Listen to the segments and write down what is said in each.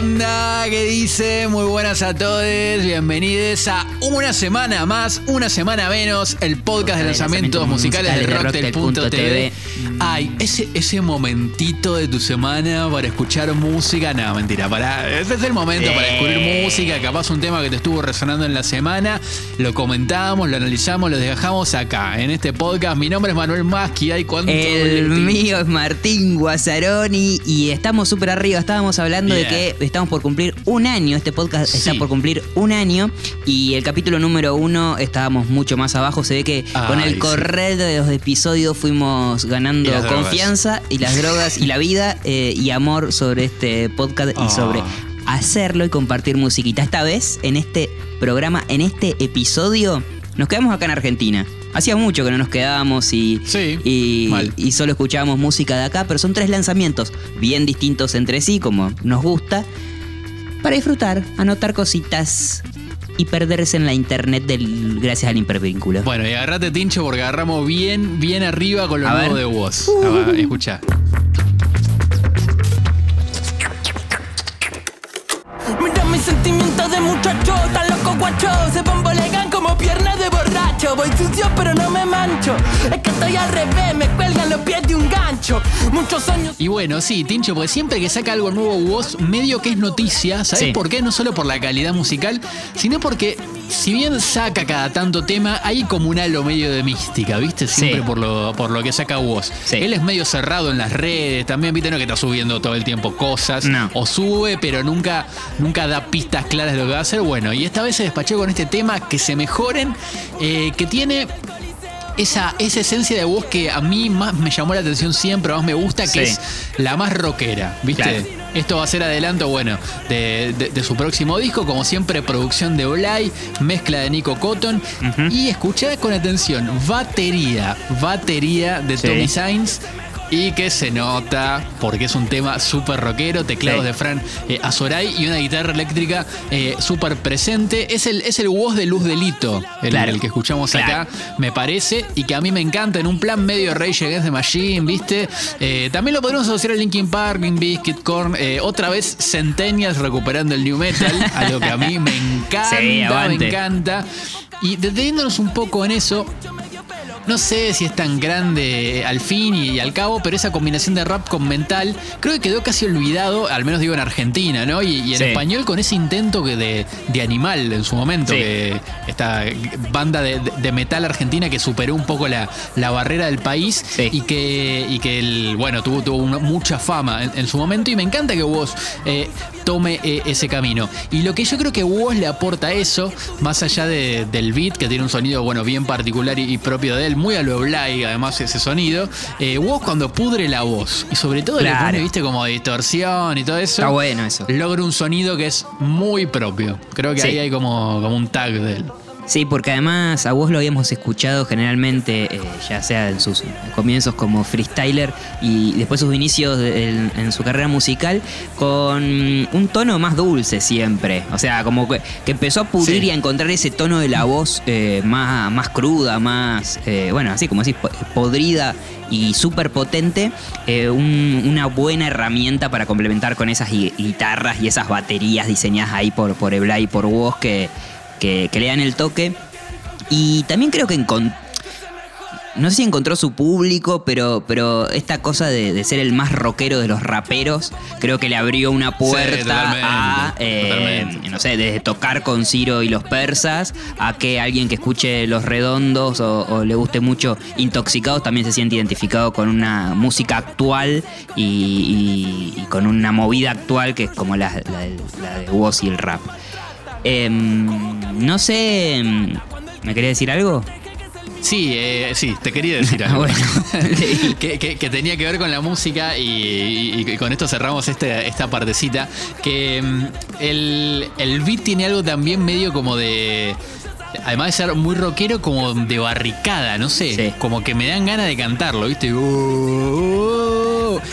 onda? ¿Qué dice? Muy buenas a todos. Bienvenidos a una semana más, una semana menos, el podcast de lanzamientos musicales de Rocktel.tv. Ay, ese, ese momentito de tu semana para escuchar música. No, mentira, para. Ese es el momento para descubrir música. Capaz un tema que te estuvo resonando en la semana. Lo comentamos, lo analizamos, lo dejamos acá, en este podcast. Mi nombre es Manuel Maschi. Hay cuánto. El mío es Martín Guazzaroni y estamos súper arriba. Estábamos hablando de que estamos por cumplir un año. Este podcast está por cumplir un año y el capítulo número uno estábamos mucho más abajo. Se ve que con el correr de los episodios fuimos ganando confianza y las drogas y la vida eh, y amor sobre este podcast y sobre ah. hacerlo y compartir musiquita. Esta vez, en este programa, en este episodio, nos quedamos acá en Argentina. Hacía mucho que no nos quedábamos y, y, solo escuchábamos música de acá, pero son tres lanzamientos bien distintos entre sí, como nos gusta, para disfrutar, anotar cositas y perderse en la internet del, gracias al hipervínculo. Bueno, y agarrate tincho porque agarramos bien, bien arriba con lo nuevo de vos. Uh. Escucha. Mira mis sentimientos de muchacho, tan loco guacho, se bombolegan como piernas de borracho. Voy sucio pero no me mancho, es que estoy al revés, me cuelgan los pies de un gancho. Muchos años. Y bueno, sí, Tincho, porque siempre que saca algo nuevo vos, medio que es noticia, ¿sabes por qué? No solo por la calidad musical, sino porque si bien saca cada tanto tema, hay como un halo medio de mística, ¿viste? Siempre por, lo, por lo que saca vos. Él es medio cerrado en las redes, también, ¿viste? No que está subiendo todo el tiempo cosas, o sube, pero nunca, nunca da pistas claras de lo que va a hacer. Bueno, y esta vez se despachó con este tema que se mejoren, eh, que tiene esa, esa esencia de voz que a mí más me llamó la atención siempre, más me gusta, que es la más rockera, ¿viste? Esto va a ser adelanto, bueno, de, su próximo disco, como siempre, producción de Olay, mezcla de Nico Cotton. Y escuchá con atención, batería, batería de Tommy Sainz y que se nota porque es un tema súper rockero, teclados de Fran eh, Azoray y una guitarra eléctrica eh, súper presente. Es el, es el voz de Luz Delito, el, el que escuchamos acá, me parece, y que a mí me encanta en un plan medio Rage Against the Machine, ¿viste? Eh, también lo podemos asociar a Linkin Park, Green Biscuit, Korn, otra vez Centennials recuperando el New Metal, algo que a mí me encanta, me encanta. Y deteniéndonos un poco en eso, no sé si es tan grande al fin y, al cabo, pero esa combinación de rap con mental creo que quedó casi olvidado, al menos digo en Argentina, ¿no? Y, en español con ese intento que de, animal en su momento, que esta banda de, metal argentina que superó un poco la, barrera del país y que, y que el, bueno, tuvo, tuvo mucha fama en, su momento y me encanta que vos eh, tome eh, ese camino. Y lo que yo creo que vos le aporta a eso, más allá del beat, que tiene un sonido, bueno, bien particular y propio de él, muy a lo Blay, además ese sonido. Eh, vos cuando pudre la voz y sobre todo le pone, viste, como distorsión y todo eso. Está bueno eso. Logra un sonido que es muy propio. Creo que ahí hay como, como un tag de él. Sí, porque además a vos lo habíamos escuchado generalmente, eh, ya sea en sus comienzos como freestyler y después sus inicios en, su carrera musical, con un tono más dulce siempre. O sea, como que, empezó a pudrir y a encontrar ese tono de la voz eh, más, más cruda, más, eh, bueno, así como así, podrida y súper potente, una buena herramienta para complementar con esas guitarras y esas baterías diseñadas ahí por, por Ebla y por vos que que, le dan el toque. Y también creo que no sé si encontró su público, pero, pero esta cosa de, ser el más rockero de los raperos, creo que le abrió una puerta a, eh, no sé, desde tocar con Ciro y los persas, a que alguien que escuche Los Redondos o, le guste mucho Intoxicados también se siente identificado con una música actual y, con una movida actual que es como la, de voz y el rap. Em, no sé, em, ¿me quería decir algo? Sí, eh, sí, te quería decir algo. que, tenía que ver con la música y, con esto cerramos este, esta partecita. Que em, el, el beat tiene algo también medio como de además de ser muy rockero, como de barricada, no sé. Como que me dan ganas de cantarlo, ¿viste? Uh, uh,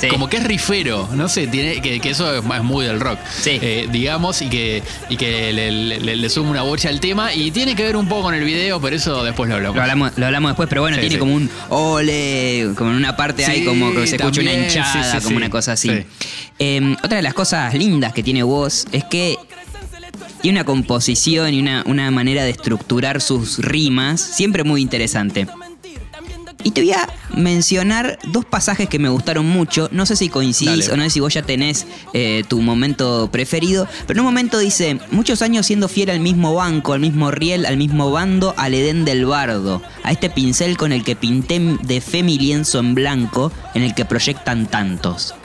como que es rifero, no sé, tiene que, eso es, muy del rock, eh, digamos, y que, y que le, suma una bocha al tema y tiene que ver un poco con el video, pero eso después lo hablamos. Lo hablamos, después, pero bueno, tiene como un ole, como en una parte hay como que se escucha una hinchada, como una cosa así. Em, otra de las cosas lindas que tiene vos es que tiene una composición y una, una manera de estructurar sus rimas siempre muy interesante. Y te voy a mencionar dos pasajes que me gustaron mucho. No sé si coincidís o no sé si vos ya tenés eh, tu momento preferido. Pero en un momento dice: Muchos años siendo fiel al mismo banco, al mismo riel, al mismo bando, al Edén del bardo. A este pincel con el que pinté de fe mi lienzo en blanco, en el que proyectan tantos.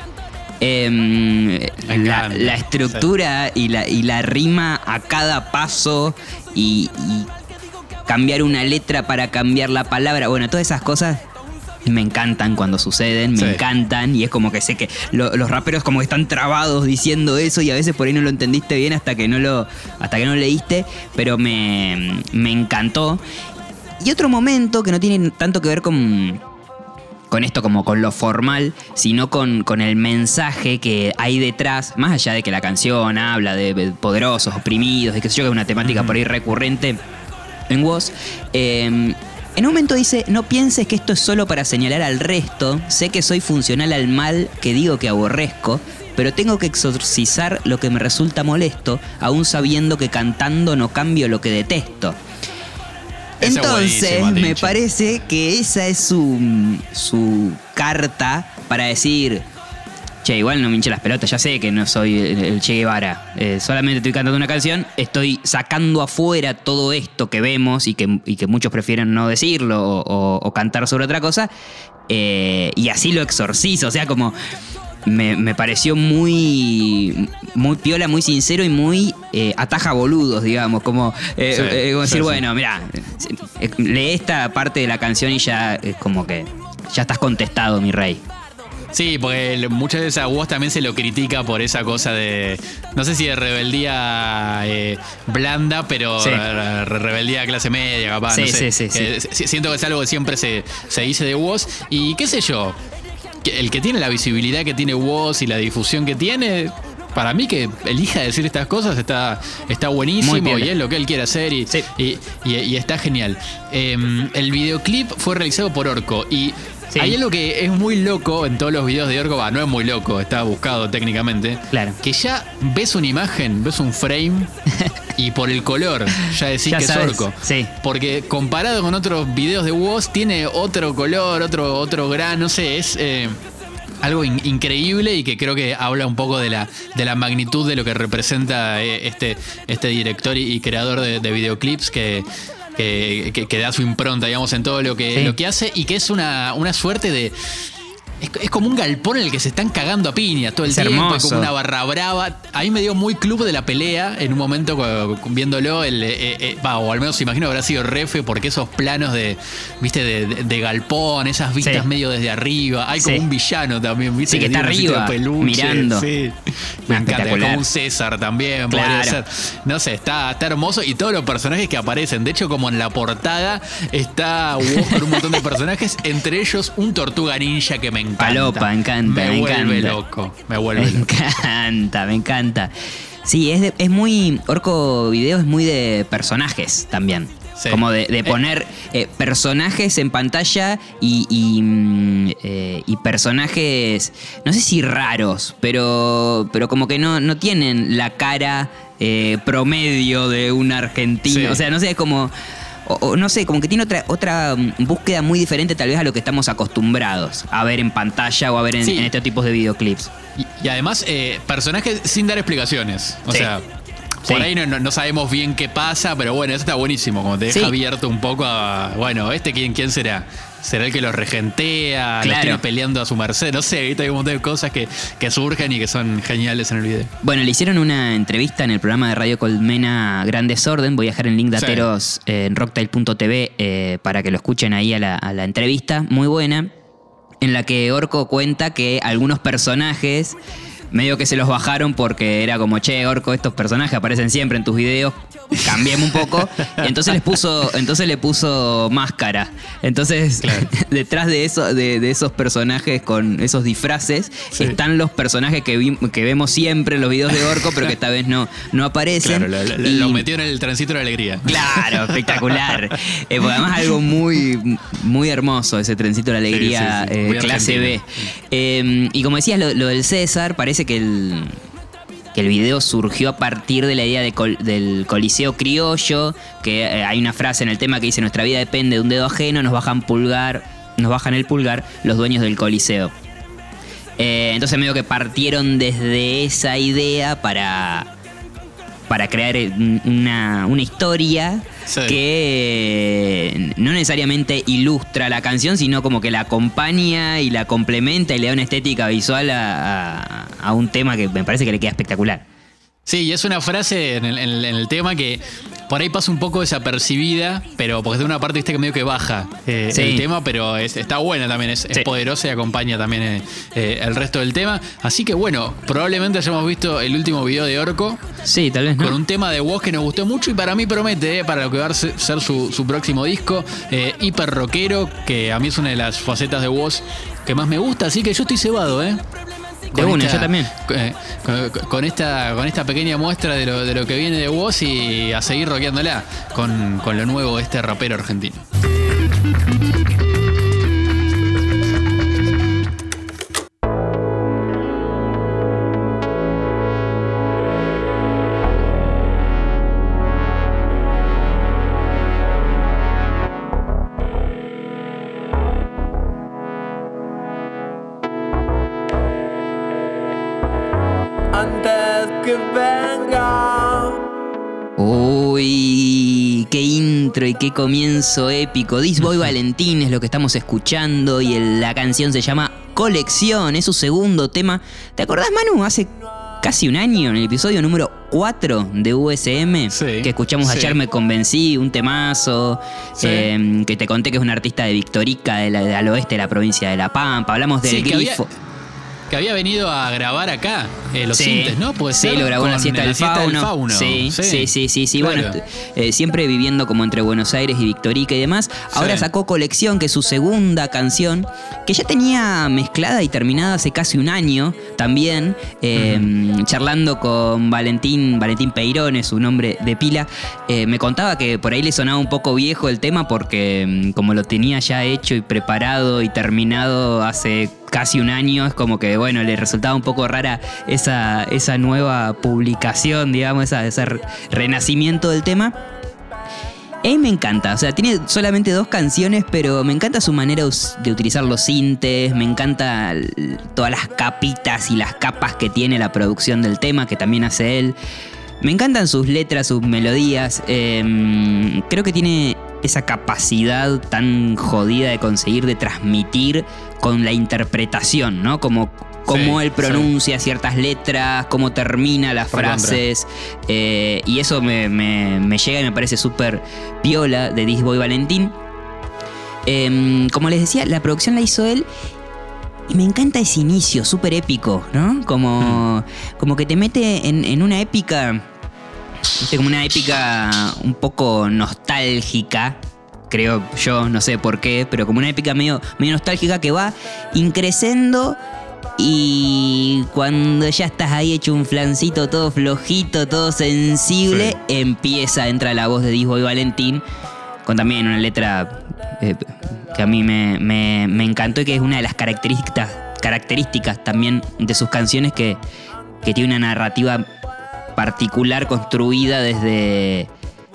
Em, la, estructura y, la, y la rima a cada paso y, cambiar una letra para cambiar la palabra. Bueno, todas esas cosas me encantan cuando suceden, me encantan y es como que sé que los raperos como que están trabados diciendo eso y a veces por ahí no lo entendiste bien hasta que no lo hasta que no leíste, pero me, me encantó. Y otro momento que no tiene tanto que ver con con esto como con lo formal, sino con, con el mensaje que hay detrás, más allá de que la canción habla de poderosos, oprimidos, de que sé yo, que es una temática por ahí recurrente en Woz. Em, en un momento dice, no pienses que esto es solo para señalar al resto, sé que soy funcional al mal que digo que aborrezco, pero tengo que exorcizar lo que me resulta molesto, aún sabiendo que cantando no cambio lo que detesto. Entonces, me parece que esa es su, su carta para decir, che, igual no me hinche las pelotas, ya sé que no soy el Che Guevara, eh, solamente estoy cantando una canción, estoy sacando afuera todo esto que vemos y que, que muchos prefieren no decirlo o, cantar sobre otra cosa, eh, y así lo exorcizo, o sea, como me, pareció muy, muy piola, muy sincero y muy eh, ataja boludos, digamos. Como, eh, eh, decir, bueno, mira, lee esta parte de la canción y ya es como que ya estás contestado, mi rey. Sí, porque muchas veces a vos también se lo critica por esa cosa de, no sé si de rebeldía blanda, pero rebeldía clase media, capaz. Sí, sí, sí, Siento que es algo que siempre se, se dice de vos. Y qué sé yo, el que tiene la visibilidad que tiene Woz y la difusión que tiene, para mí que elija decir estas cosas está, está buenísimo y es lo que él quiere hacer y, y, está genial. Em, el videoclip fue realizado por Orco y hay algo que es muy loco en todos los videos de Orco, va, no es muy loco, está buscado técnicamente. Claro. Que ya ves una imagen, ves un frame y por el color ya decís que es Orco. Sí. Porque comparado con otros videos de Woz, tiene otro color, otro, otro gran, no sé, es. Eh, algo increíble y que creo que habla un poco de la, de la magnitud de lo que representa eh, este, este director y, creador de videoclips que, que, que, da su impronta, digamos, en todo lo que, lo que hace y que es una, una suerte de, es, como un galpón en el que se están cagando a piñas todo el tiempo, como una barra brava. A mí me dio muy club de la pelea en un momento viéndolo, el, eh, eh, eh, o al menos imagino habrá sido refe, porque esos planos de, viste, de, galpón, esas vistas medio desde arriba. Hay como un villano también, viste, que, está arriba, mirando. Me encanta, como un César también, No sé, está, está hermoso y todos los personajes que aparecen. De hecho, como en la portada está con un montón de personajes, entre ellos un tortuga ninja que me encanta. Palopa, encanta, me, me vuelve loco. Me vuelve me encanta, me encanta. Sí, es, es muy. Orco Video es muy de personajes también. Como de, eh. poner eh, personajes en pantalla y, mm, eh, y, personajes, no sé si raros, pero, pero como que no, no tienen la cara promedio de un argentino. O sea, no sé, es como o, no sé, como que tiene otra, otra mm, búsqueda muy diferente tal vez a lo que estamos acostumbrados a ver en pantalla o a ver en, estos tipos de videoclips. Y, además, eh, personajes sin dar explicaciones. O sea, por ahí no, sabemos bien qué pasa, pero bueno, eso está buenísimo, como te deja abierto un poco a, bueno, ¿este quién, quién será? ¿Será el que lo regentea? Claro. peleando a su merced? No sé, hay un montón de cosas que, que, surgen y que son geniales en el video. Bueno, le hicieron una entrevista en el programa de Radio Colmena Gran Desorden. Voy a dejar el link de Ateros en rocktail.tv eh, para que lo escuchen ahí a la, a la entrevista. Muy buena. En la que Orco cuenta que algunos personajes medio que se los bajaron porque era como, che, Orco, estos personajes aparecen siempre en tus videos, cambiemos un poco. Y entonces les puso, entonces le puso máscara. Entonces, detrás de eso, de, esos personajes con esos disfraces, están los personajes que, que vemos siempre en los videos de Orco, pero que esta vez no, no aparecen. Claro, lo, metió en el tránsito de la alegría. Claro, espectacular. Eh, además algo muy, muy hermoso ese trencito de la alegría eh, clase B. Em, y como decías, lo, del César, parece que el, que el video surgió a partir de la idea del Coliseo Criollo, que eh, hay una frase en el tema que dice, nuestra vida depende de un dedo ajeno, nos bajan pulgar, nos bajan el pulgar los dueños del Coliseo. Eh, entonces medio que partieron desde esa idea para, para crear una, una historia que no necesariamente ilustra la canción, sino como que la acompaña y la complementa y le da una estética visual a, a un tema que me parece que le queda espectacular. Sí, y es una frase en el, tema que por ahí pasa un poco desapercibida, pero porque de una parte viste que medio que baja eh, el tema, pero está buena también, es, poderosa y acompaña también eh, eh, el resto del tema. Así que bueno, probablemente hayamos visto el último video de Orco. Sí, tal vez. Con un tema de voz que nos gustó mucho y para mí promete, para lo que va a ser su, su próximo disco, hiper rockero, que a mí es una de las facetas de voz que más me gusta, así que yo estoy cebado, ¿eh? De una, yo también. Eh, con, esta, con esta pequeña muestra de lo, de lo que viene de vos y a seguir rockeándola con, con lo nuevo de este rapero argentino. Qué comienzo épico. This Boy Valentín es lo que estamos escuchando y la canción se llama Colección, es su segundo tema. ¿Te acordás, Manu? Hace casi un año, en el episodio número 4 de USM, que escuchamos ayer Me Convencí, un temazo, em, que te conté que es un artista de Victorica, de al oeste de la provincia de La Pampa. Hablamos del grifo que había venido a grabar acá eh, los sí. ¿no? sí, lo grabó en la siesta, del, fauno. Sí, sí, sí, sí, sí. Bueno, eh, siempre viviendo como entre Buenos Aires y Victorica y demás. Ahora sacó Colección, que es su segunda canción, que ya tenía mezclada y terminada hace casi un año también, em, charlando con Valentín, Valentín Peirón, es su nombre de pila. Eh, me contaba que por ahí le sonaba un poco viejo el tema porque em, como lo tenía ya hecho y preparado y terminado hace casi un año, es como que, bueno, le resultaba un poco rara esa, esa nueva publicación, digamos, esa, ese renacimiento del tema. A mí me encanta, o sea, tiene solamente dos canciones, pero me encanta su manera de utilizar los sintes, me encanta todas las capitas y las capas que tiene la producción del tema, que también hace él. Me encantan sus letras, sus melodías. Em, creo que tiene esa capacidad tan jodida de conseguir de transmitir con la interpretación, ¿no? Como cómo él pronuncia ciertas letras, cómo termina las frases. Eh, y eso me, llega y me parece súper piola de Disboy Valentín. Em, como les decía, la producción la hizo él. Y me encanta ese inicio, súper épico, ¿no? Como, mm. como que te mete en, en una épica como una épica un poco nostálgica, creo yo, no sé por qué, pero como una épica medio, medio nostálgica que va increciendo y cuando ya estás ahí hecho un flancito todo flojito, todo sensible, empieza, entra la voz de Disbo y Valentín, con también una letra eh, que a mí me, me, encantó y que es una de las características, características también de sus canciones que, que tiene una narrativa particular construida desde,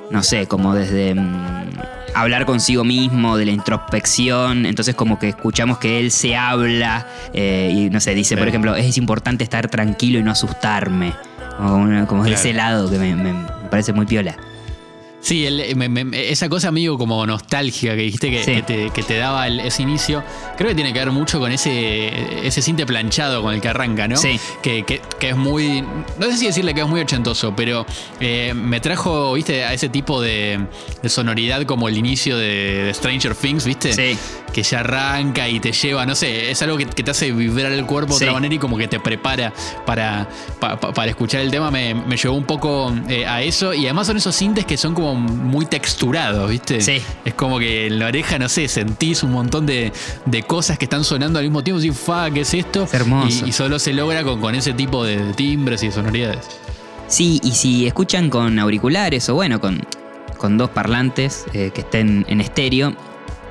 no sé, como desde mm, hablar consigo mismo, de la introspección, entonces como que escuchamos que él se habla eh, y no sé, dice, por ejemplo, es importante estar tranquilo y no asustarme, como, como de ese lado que me, parece muy piola. Sí, esa cosa amigo como nostálgica que dijiste que, te, daba ese inicio, creo que tiene que ver mucho con ese, ese cinte planchado con el que arranca, ¿no? Sí. Que, es muy, no sé si decirle que es muy ochentoso, pero eh, me trajo, viste, a ese tipo de, sonoridad como el inicio de, Stranger Things, viste? Sí. Que ya arranca y te lleva, no sé, es algo que, te hace vibrar el cuerpo de otra manera y como que te prepara para, para escuchar el tema. Me, llevó un poco eh, a eso y además son esos cintes que son como muy texturado, ¿viste? Sí. Es como que en la oreja, no sé, sentís un montón de, cosas que están sonando al mismo tiempo. Y fa, ¿qué es esto? hermoso. Y, solo se logra con, con ese tipo de timbres y sonoridades. Sí, y si escuchan con auriculares o bueno, con, con dos parlantes eh, que estén en estéreo,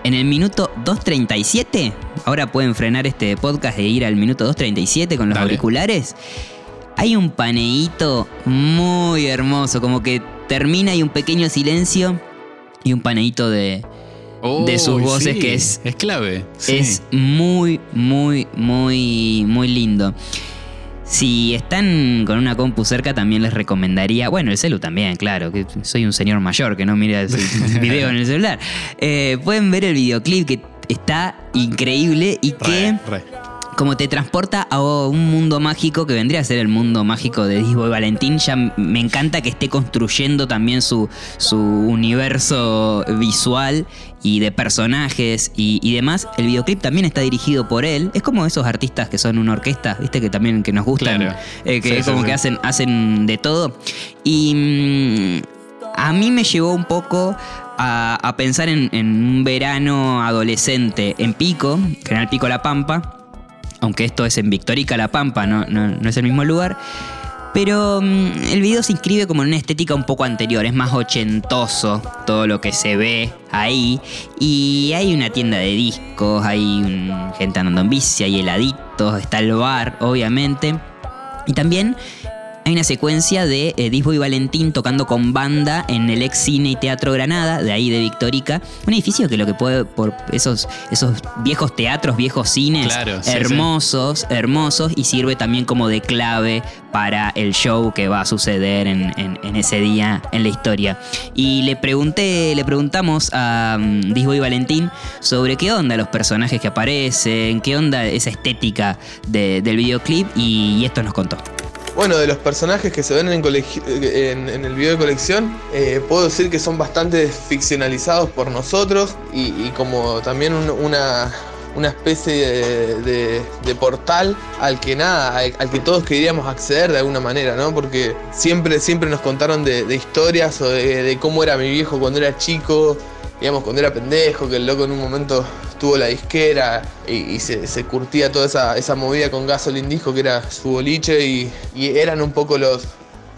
en el minuto 2.37, ahora pueden frenar este podcast e ir al minuto 2.37 con los auriculares. Hay un paneíto muy hermoso, como que termina y un pequeño silencio y un paneíto de, de sus voces que es... Es clave. Es muy, muy, muy, muy lindo. Si están con una compu cerca, también les recomendaría. Bueno, el celu también, claro, que soy un señor mayor que no mira el video en el celular. Eh, pueden ver el videoclip que está increíble y que como te transporta a un mundo mágico que vendría a ser el mundo mágico de Disboy Valentín. Ya me encanta que esté construyendo también su, su universo visual y de personajes y, demás. El videoclip también está dirigido por él. Es como esos artistas que son una orquesta, viste, que también que nos gustan, eh, que como que hacen, hacen de todo. Y mm, a mí me llevó un poco a, pensar en, en, un verano adolescente en Pico, General Pico La Pampa, aunque esto es en Victorica La Pampa, no, no, es el mismo lugar. Pero mm, el video se inscribe como en una estética un poco anterior, es más ochentoso todo lo que se ve ahí. Y hay una tienda de discos, hay gente andando en bici, hay heladitos, está el bar, obviamente. Y también hay una secuencia de eh, Disbo y Valentín tocando con banda en el ex cine y teatro Granada, de ahí de Victorica. Un edificio que lo que puede, por esos, esos viejos teatros, viejos cines, hermosos, hermosos, y sirve también como de clave para el show que va a suceder en, ese día en la historia. Y le pregunté, le preguntamos a um, Disbo y Valentín sobre qué onda los personajes que aparecen, qué onda esa estética del videoclip, y esto nos contó. Bueno, de los personajes que se ven en, el video de colección, eh, puedo decir que son bastante ficcionalizados por nosotros y, como también una, especie de, portal al que nada, al, que todos queríamos acceder de alguna manera, ¿no? Porque siempre, siempre nos contaron de, historias o de, cómo era mi viejo cuando era chico, digamos, cuando era pendejo, que el loco en un momento tuvo la disquera y, se, curtía toda esa, esa, movida con Gasolin Disco, que era su boliche, y, eran un poco los,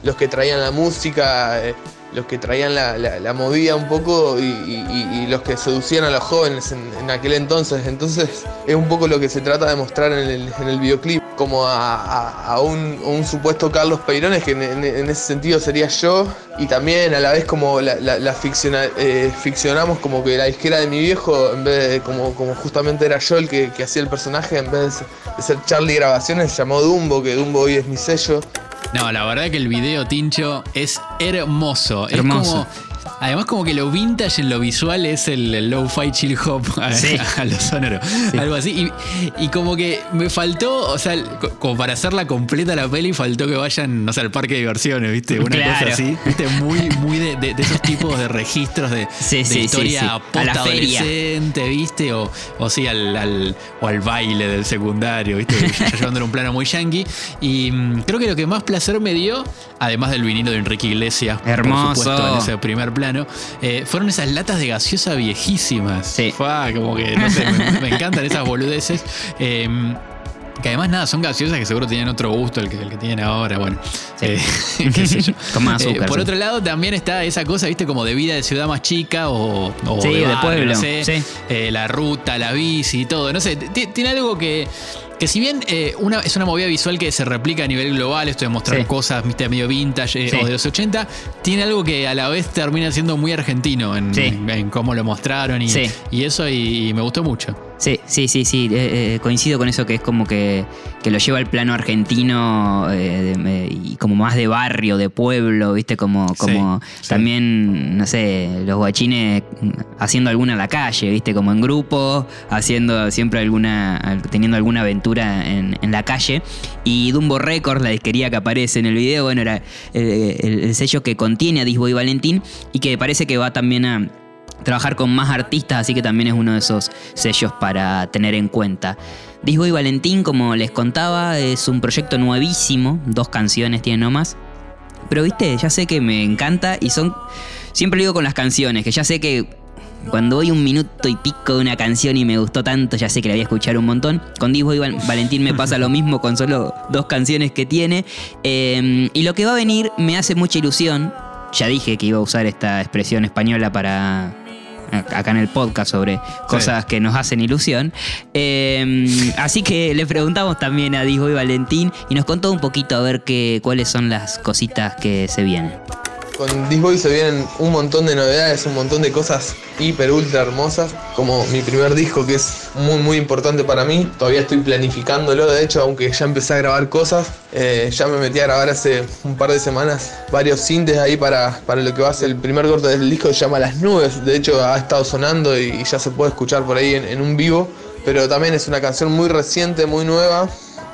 los que traían la música, eh, los que traían la, movida un poco y, los que seducían a los jóvenes en, aquel entonces. Entonces es un poco lo que se trata de mostrar en el, en el videoclip, como a, un, supuesto Carlos Peirones, que en, ese sentido sería yo, y también a la vez como la, eh, ficcionamos como que la disquera de mi viejo, en vez de como, como justamente era yo el que, hacía el personaje, en vez de ser Charlie Grabaciones, se llamó Dumbo, que Dumbo hoy es mi sello. No, la verdad que el video, Tincho, es hermoso. Hermoso. Además, como que lo vintage en lo visual es el, low-fi chill hop a, lo sonoro. Algo así. Y, como que me faltó, o sea, como para hacerla completa la peli, faltó que vayan, no sé, al parque de diversiones, ¿viste? Una cosa así. ¿Viste? Muy, muy de, esos tipos de registros de, historia post-adolescente, ¿viste? O, o sí, al, al, o al baile del secundario, ¿viste? llevándolo un plano muy yankee. Y mm, creo que lo que más placer me dio, además del vinilo de Enrique Iglesias, Hermoso. por supuesto, en ese primer plano eh, fueron esas latas de gaseosa viejísimas. Sí. Como que, no sé, me, encantan esas boludeces. Em, que además, nada, son gaseosas que seguro tienen otro gusto el que, el que tienen ahora, bueno. Eh, qué sé yo. Con más azúcar. Eh, por otro lado, también está esa cosa, viste, como de vida de ciudad más chica o, sí, de, pueblo. No sé, la ruta, la bici y todo. No sé, tiene algo que que si bien eh, una, es una movida visual que se replica a nivel global, esto de mostrar cosas medio vintage eh, o de los 80, tiene algo que a la vez termina siendo muy argentino en, cómo lo mostraron y, y eso, y me gustó mucho. Sí, sí, sí, sí. Eh, eh, coincido con eso que es como que, que lo lleva al plano argentino eh, de- y como más de barrio, de pueblo, ¿viste? Como, como sí. también, no sé, los guachines haciendo alguna en la calle, ¿viste? Como en grupo, haciendo siempre alguna, al- teniendo alguna aventura en, en la calle. Y Dumbo Records, la disquería que aparece en el video, bueno, era el, el sello que contiene a Disbo y Valentín y que parece que va también a trabajar con más artistas, así que también es uno de esos sellos para tener en cuenta. Disbo y Valentín, como les contaba, es un proyecto nuevísimo, dos canciones tiene nomás. Pero viste, ya sé que me encanta y son. Siempre lo digo con las canciones, que ya sé que cuando voy un minuto y pico de una canción y me gustó tanto, ya sé que la voy a escuchar un montón. Con Disbo y Val- Valentín me pasa lo mismo con solo dos canciones que tiene. Eh, y lo que va a venir me hace mucha ilusión. Ya dije que iba a usar esta expresión española para acá en el podcast sobre cosas que nos hacen ilusión. Eh, así que le preguntamos también a Disbo y Valentín y nos contó un poquito a ver qué, cuáles son las cositas que se vienen. Con Disboy se vienen un montón de novedades, un montón de cosas hiper ultra hermosas, como mi primer disco que es muy muy importante para mí. Todavía estoy planificándolo, de hecho, aunque ya empecé a grabar cosas, eh, ya me metí a grabar hace un par de semanas varios sintes ahí para, para lo que va a ser el primer corte del disco, se llama Las Nubes. De hecho, ha estado sonando y ya se puede escuchar por ahí en un vivo, pero también es una canción muy reciente, muy nueva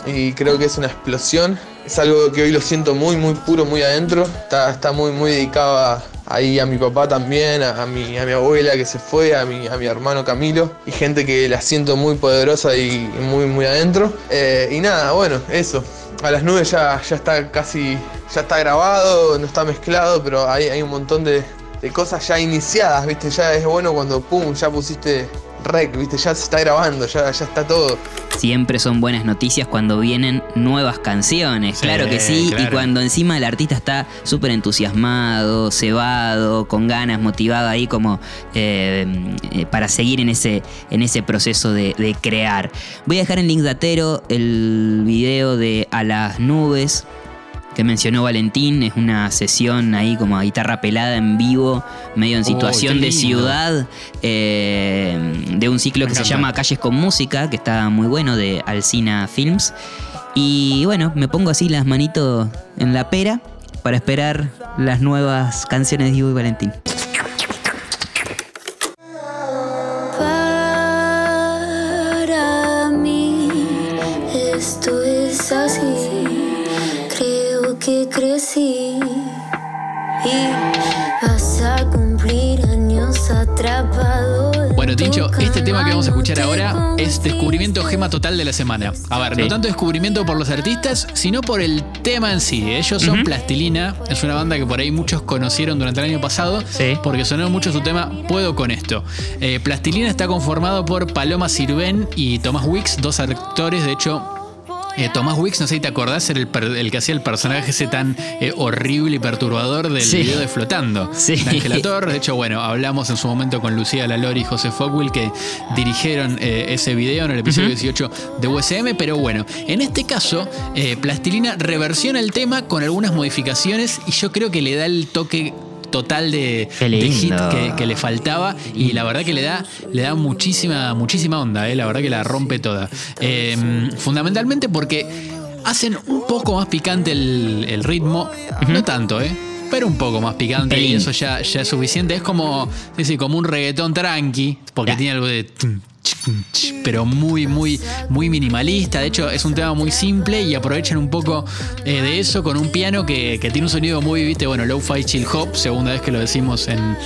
y creo que es una explosión. Es algo que hoy lo siento muy, muy puro, muy adentro. Está, está muy, muy dedicado a, ahí a mi papá también, a, mi, a mi abuela que se fue, a mi, a mi hermano Camilo y gente que la siento muy poderosa y, y muy, muy adentro. Eh, y nada, bueno, eso. A las nubes ya, ya está casi, ya está grabado, no está mezclado, pero hay, hay un montón de, de cosas ya iniciadas, ¿viste? Ya es bueno cuando, pum, ya pusiste rec, ¿viste? Ya se está grabando, ya, ya está todo. Siempre son buenas noticias cuando vienen nuevas canciones, Sí, claro que sí, y cuando encima el artista está súper entusiasmado, cebado, con ganas, motivado ahí como eh, eh, para seguir en ese, en ese proceso de, de crear. Voy a dejar en link datero el video de A las nubes que mencionó Valentín, es una sesión ahí como a guitarra pelada en vivo, medio en Oh, situación de ciudad, eh, de un ciclo Me que se llama Calles con Música, que está muy bueno, de Alcina Films. Y bueno, me pongo así las manitos en la pera para esperar las nuevas canciones de Diego y Valentín. Tincho, este tema que vamos a escuchar ahora es descubrimiento gema total de la semana. A ver, Sí. no tanto descubrimiento por los artistas, sino por el tema en sí. Ellos son. Plastilina, es una banda que por ahí muchos conocieron durante el año pasado, Sí. porque sonó mucho su tema Puedo con esto. Eh, Plastilina está conformado por Paloma Sirven y Tomás Wicks, dos actores, de hecho. Eh, Tomás Wicks, no sé si te acordás, era el, que hacía el personaje ese tan eh, horrible y perturbador del Sí. video de Flotando. Sí. de Ángela Torres. De hecho, bueno, hablamos en su momento con Lucía Lalori y José Fogwill que dirigieron eh, ese video en el episodio 18 de USM. Pero bueno, en este caso, eh, Plastilina reversiona el tema con algunas modificaciones y yo creo que le da el toque total de, hit que, que le faltaba y la verdad que le da, le da muchísima, muchísima onda, eh, la verdad que la rompe toda. Eh, fundamentalmente porque hacen un poco más picante el, el ritmo, no tanto, ¿eh? Pero un poco más picante y eso ya, ya es suficiente. Es como, sí, sí, como un reggaetón tranqui, porque Ya. tiene algo de... tum, Pero muy, muy, muy minimalista. De hecho, es un tema muy simple y aprovechan un poco eh, de eso con un piano que, que tiene un sonido muy, viste, bueno, low-fi chill hop, segunda vez que lo decimos en, en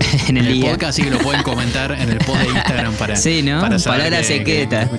en el el podcast, así que lo pueden comentar en el post de Instagram para, Sí, ¿no? para saber Palabra secreta.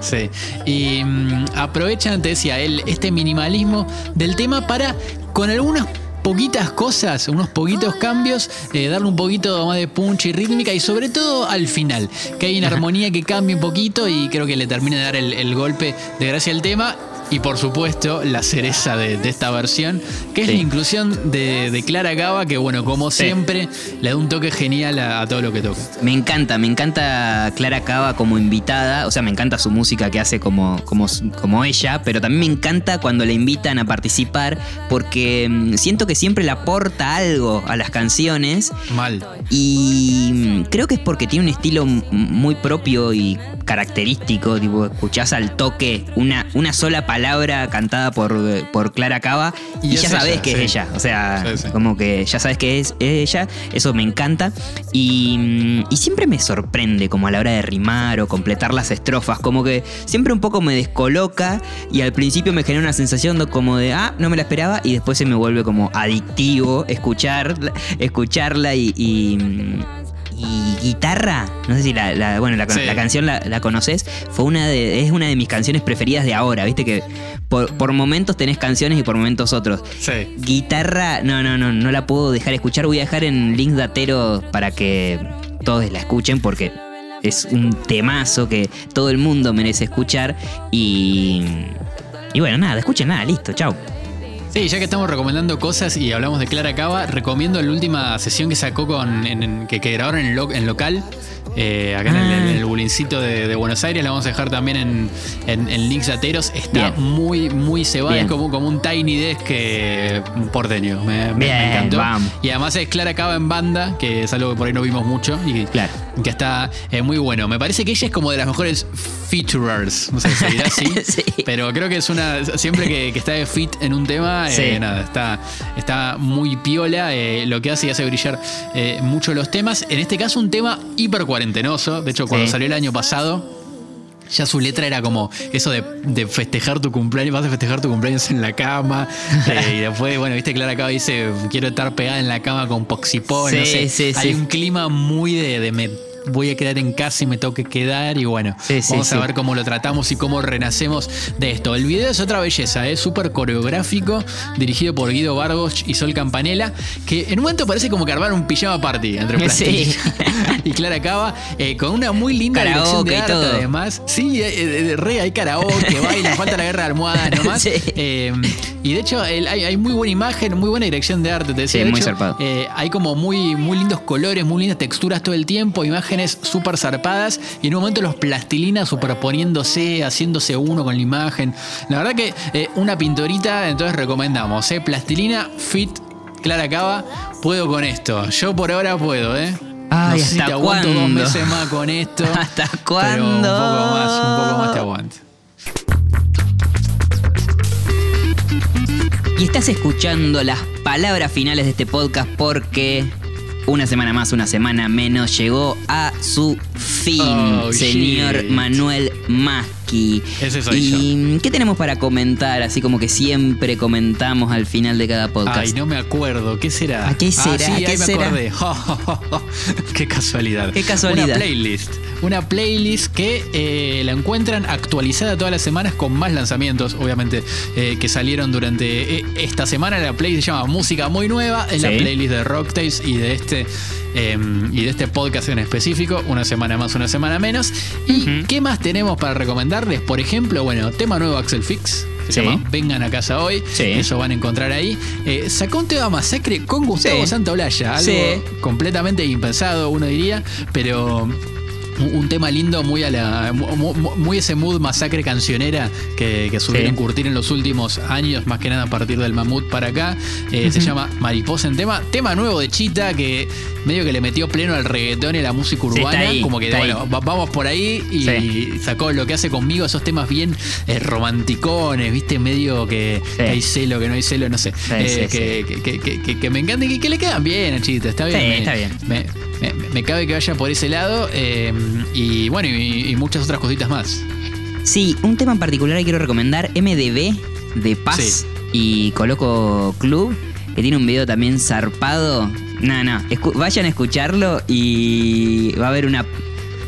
Sí. Y mm, aprovechan, te decía él, este minimalismo del tema para, con algunas poquitas cosas, unos poquitos cambios, eh, darle un poquito más de punch y rítmica y sobre todo al final, que hay una armonía que cambia un poquito y creo que le termina de dar el, el golpe de gracia al tema. Y por supuesto, la cereza de, de esta versión, que es Sí. la inclusión de, de Clara Cava, que bueno, como Sí. siempre, le da un toque genial a, a todo lo que toca. Me encanta, me encanta Clara Cava como invitada, o sea, me encanta su música que hace como, como, como ella, pero también me encanta cuando la invitan a participar porque mm, siento que siempre le aporta algo a las canciones Mal. y mm, creo que es porque tiene un estilo muy propio y característico, tipo, escuchás al toque una, una sola palabra cantada por, por Clara Cava y, ya sabes ella, que sí. es ella, o sea, Sí, sí. como que ya sabes que es ella, eso me encanta y, y siempre me sorprende como a la hora de rimar o completar las estrofas, como que siempre un poco me descoloca y al principio me genera una sensación de como de, ah, no me la esperaba y después se me vuelve como adictivo escuchar, escucharla y... y, y guitarra, no sé si la, la- bueno, la, Sí. la canción la, la conoces, fue una de, es una de mis canciones preferidas de ahora, viste que por, por momentos tenés canciones y por momentos otros. Sí. Guitarra, no, no, no, no la puedo dejar escuchar. Voy a dejar en links datero para que todos la escuchen porque es un temazo que todo el mundo merece escuchar. Y, y bueno, nada, escuchen nada, listo, chao. Sí, ya que estamos recomendando cosas y hablamos de Clara Cava, recomiendo la última sesión que sacó con en- que, que grabaron en, lo- en local, eh, acá en el, Ah. en el bulincito de, de Buenos Aires. La vamos a dejar también en, en, en links lateros. Está Bien. muy, muy cebada, es como, como un tiny desk eh, porteño. Me, encantó. Y además es Clara Cava en banda, que es algo que por ahí no vimos mucho y Claro. que está eh, muy bueno. Me parece que ella es como de las mejores featurers. No sé si dirá así. Sí. Pero creo que es una. Siempre que, que está de fit en un tema, eh, nada, está, está muy piola. lo que hace y hace brillar mucho los temas. En este caso, un tema hiper cuarentenoso. De hecho, cuando Sí. salió el año pasado. Ya su letra era como eso de, de festejar tu cumpleaños, vas a festejar tu cumpleaños en la cama. eh, y después, bueno, viste, Clara acá dice, quiero estar pegada en la cama con Poxipón. no sé. sí, Hay sí. un clima muy de, de voy a quedar en casa y me tengo que quedar. Y bueno, Sí, sí, vamos a sí. ver cómo lo tratamos y cómo renacemos de esto. El video es otra belleza, es súper coreográfico, dirigido por Guido Vargos y Sol Campanella, que en un momento parece como que armaron un pijama party entre Sí. Plastilina y Clara Cava, eh, con una muy linda dirección de arte además. Sí, eh, eh, re, hay karaoke, baila, falta la guerra de almohadas nomás. Sí. Eh, y de hecho, el- hay, hay muy buena imagen, muy buena dirección de arte, te decía. Sí, De muy hecho, zarpado. eh, hay como muy, muy lindos colores, muy lindas texturas todo el tiempo, imágenes súper zarpadas y en un momento los plastilinas superponiéndose, haciéndose uno con la imagen. La verdad que eh, una pintorita, entonces recomendamos, ¿eh? Plastilina Fit Clara Cava, puedo con esto. Yo por ahora puedo, ¿eh? Ay, no sé si ¿hasta te aguanto dos cuándo? meses más con esto. ¿Hasta Pero un cuándo? poco más, un poco más te aguanto. Y estás escuchando las palabras finales de este podcast porque una semana más, una semana menos llegó a su fin, Oh, señor shit. Manuel Maschi. Ese soy ¿Y qué tenemos para comentar? Así como que siempre comentamos al final de cada podcast. Ay, no me acuerdo. ¿Qué será? ¿A qué Ah, será? sí, ¿Qué ahí me será? acordé. qué casualidad. Qué casualidad. Una playlist. Una playlist que eh, la encuentran actualizada todas las semanas con más lanzamientos, obviamente, eh, que salieron durante eh, esta semana. La playlist se llama Música Muy Nueva. Es la playlist de Rocktails y de este. Eh, y de este podcast en específico, una semana más, una semana menos. ¿Y qué más tenemos para recomendarles? Por ejemplo, bueno, tema nuevo Axel Fix, se Sí. llama Vengan a casa hoy. Sí. Eso van a encontrar ahí. Eh, sacó un tema masacre con Gustavo Sí. Santaolalla, algo completamente impensado, uno diría, pero un- tema lindo, muy a la. mu- mu- muy ese mood masacre cancionera que, que supieron Sí. curtir en los últimos años, más que nada a partir del mamut para acá. Eh, Se llama Mariposa en tema. Tema nuevo de Chita que medio que le metió pleno al reggaetón y a la música Sí, urbana. ahí, como que bueno, va- vamos por ahí y Sí. sacó lo que hace conmigo, esos temas bien eh, romanticones, viste, medio que, Sí. que hay celo, que no hay celo, no sé. Eh, que, que- que- me encanta y que, le quedan bien a Chita, está bien. Me, está bien. Me, me- me cabe que vaya por ese lado eh, y bueno, y, y muchas otras cositas más. Sí, un tema en particular que quiero recomendar, MDB de Paz Sí. y Coloco Club, que tiene un video también zarpado. No, no, escu- vayan a escucharlo y va a haber una...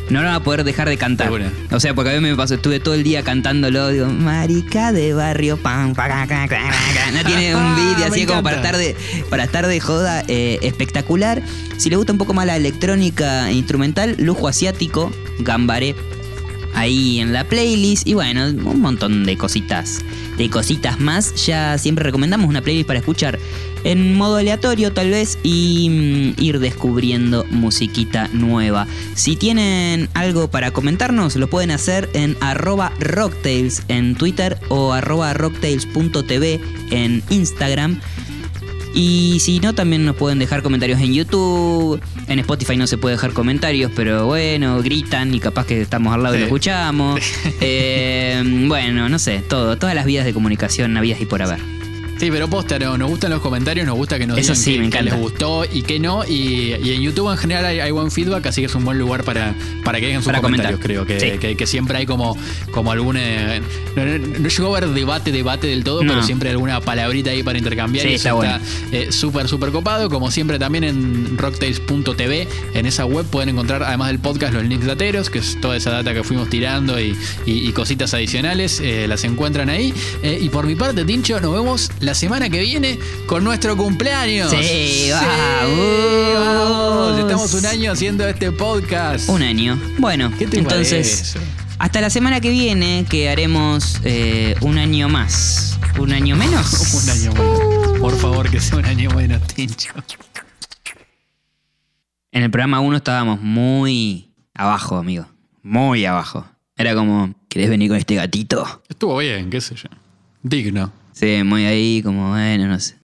No lo van a poder dejar de cantar. O sea, porque a mí me pasó, estuve todo el día cantándolo, digo, marica de barrio, pam, pa, ca, ca, ca, ca". No tiene un video Me así como para estar de, para estar de joda eh, espectacular. Si le gusta un poco más la electrónica instrumental, lujo asiático, gambaré ahí en la playlist. Y bueno, un montón de cositas. De cositas más. Ya siempre recomendamos una playlist para escuchar en modo aleatorio tal vez y mm, ir descubriendo musiquita nueva. Si tienen algo para comentarnos, lo pueden hacer en arroba rocktails en Twitter o arroba rocktails.tv en Instagram. Y si no, también nos pueden dejar comentarios en YouTube. En Spotify no se puede dejar comentarios, pero bueno, gritan y capaz que estamos al lado y lo escuchamos. Eh, bueno, no sé, todo, todas las vías de comunicación habidas y por haber. Sí, pero posta, no, nos gustan los comentarios, nos gusta que nos Eso digan sí, me encanta. les gustó y que no. Y, y en YouTube en general hay, hay buen feedback, así que es un buen lugar para, para que dejen sus Para comentarios, comentar. creo. Que, Sí. que- que siempre hay como, como alguna. No, no, no llegó a haber debate, debate del todo, pero siempre hay alguna palabrita ahí para intercambiar. Sí, y está está eh, súper, súper copado. Como siempre, también en rocktails.tv, en esa web pueden encontrar, además del podcast, los links dateros, que es toda esa data que fuimos tirando y, y- y cositas adicionales. eh, las encuentran ahí. Eh, y por mi parte, Tincho, nos vemos la semana que viene con nuestro cumpleaños. Sí, vamos. Estamos un año haciendo este podcast. Un año. Bueno, ¿Qué te entonces, parece? hasta la semana que viene que haremos eh, un año más. ¿Un año menos? Un año menos. Por favor, que sea un año menos, Tincho. En el programa 1 estábamos muy abajo, amigo. Muy abajo. Era como, ¿querés venir con este gatito? Estuvo bien, qué sé yo. Digno. Sí, muy ahí, como, bueno, no sé.